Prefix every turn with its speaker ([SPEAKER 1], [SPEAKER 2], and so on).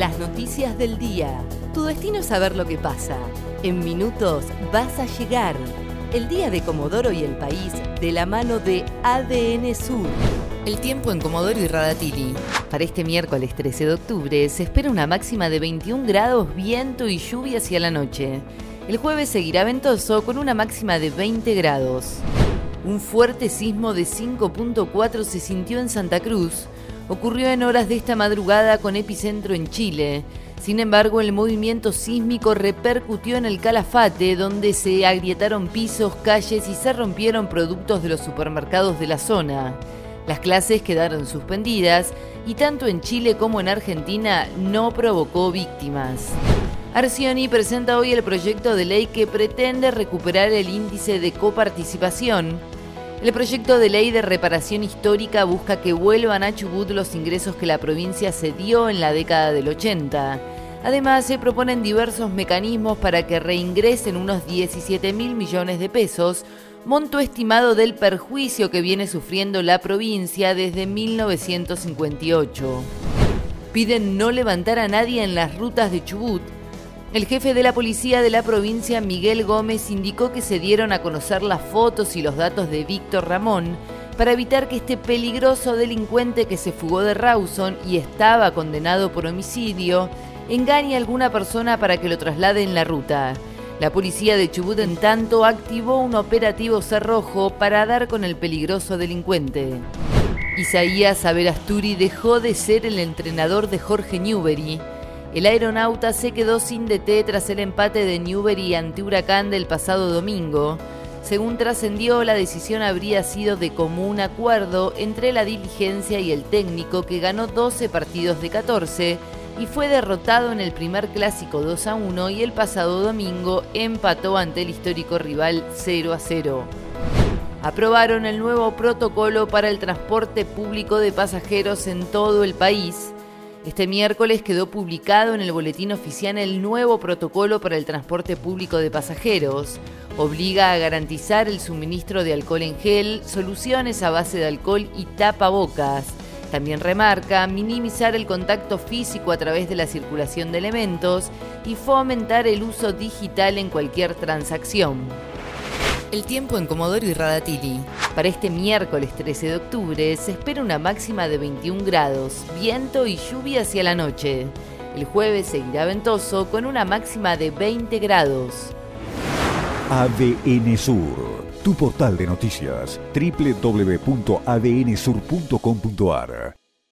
[SPEAKER 1] Las noticias del día. Tu destino es saber lo que pasa. En minutos vas a llegar. El día de Comodoro y el país de la mano de ADN Sur. El tiempo en Comodoro y Radatili. Para este miércoles 13 de octubre se espera una máxima de 21 grados, viento y lluvia hacia la noche. El jueves seguirá ventoso con una máxima de 20 grados. Un fuerte sismo de 5.4 se sintió en Santa Cruz. Ocurrió en horas de esta madrugada con epicentro en Chile. Sin embargo, el movimiento sísmico repercutió en el Calafate, donde se agrietaron pisos, calles y se rompieron productos de los supermercados de la zona. Las clases quedaron suspendidas y tanto en Chile como en Argentina no provocó víctimas. Arcioni presenta hoy el proyecto de ley que pretende recuperar el índice de coparticipación. El proyecto de ley de reparación histórica busca que vuelvan a Chubut los ingresos que la provincia cedió en la década del 80. Además, se proponen diversos mecanismos para que reingresen unos 17 mil millones de pesos, monto estimado del perjuicio que viene sufriendo la provincia desde 1958. Piden no levantar a nadie en las rutas de Chubut. El jefe de la policía de la provincia, Miguel Gómez, indicó que se dieron a conocer las fotos y los datos de Víctor Ramón para evitar que este peligroso delincuente que se fugó de Rawson y estaba condenado por homicidio engañe a alguna persona para que lo traslade en la ruta. La policía de Chubut, en tanto, activó un operativo cerrojo para dar con el peligroso delincuente. Isaías Averasturi dejó de ser el entrenador de Jorge Newbery. El aeronauta se quedó sin DT tras el empate de Newbery ante Huracán del pasado domingo. Según trascendió, la decisión habría sido de común acuerdo entre la diligencia y el técnico que ganó 12 partidos de 14 y fue derrotado en el primer clásico 2 a 1 y el pasado domingo empató ante el histórico rival 0 a 0. Aprobaron el nuevo protocolo para el transporte público de pasajeros en todo el país. Este miércoles quedó publicado en el boletín oficial el nuevo protocolo para el transporte público de pasajeros. Obliga a garantizar el suministro de alcohol en gel, soluciones a base de alcohol y tapabocas también remarca minimizar el contacto físico a través de la circulación de elementos y fomentar el uso digital en cualquier transacción. El tiempo en Comodoro y Radatili. Para este miércoles 13 de octubre se espera una máxima de 21 grados, viento y lluvia hacia la noche. El jueves seguirá ventoso con una máxima de 20 grados.
[SPEAKER 2] ADN Sur, tu portal de noticias, www.adnsur.com.ar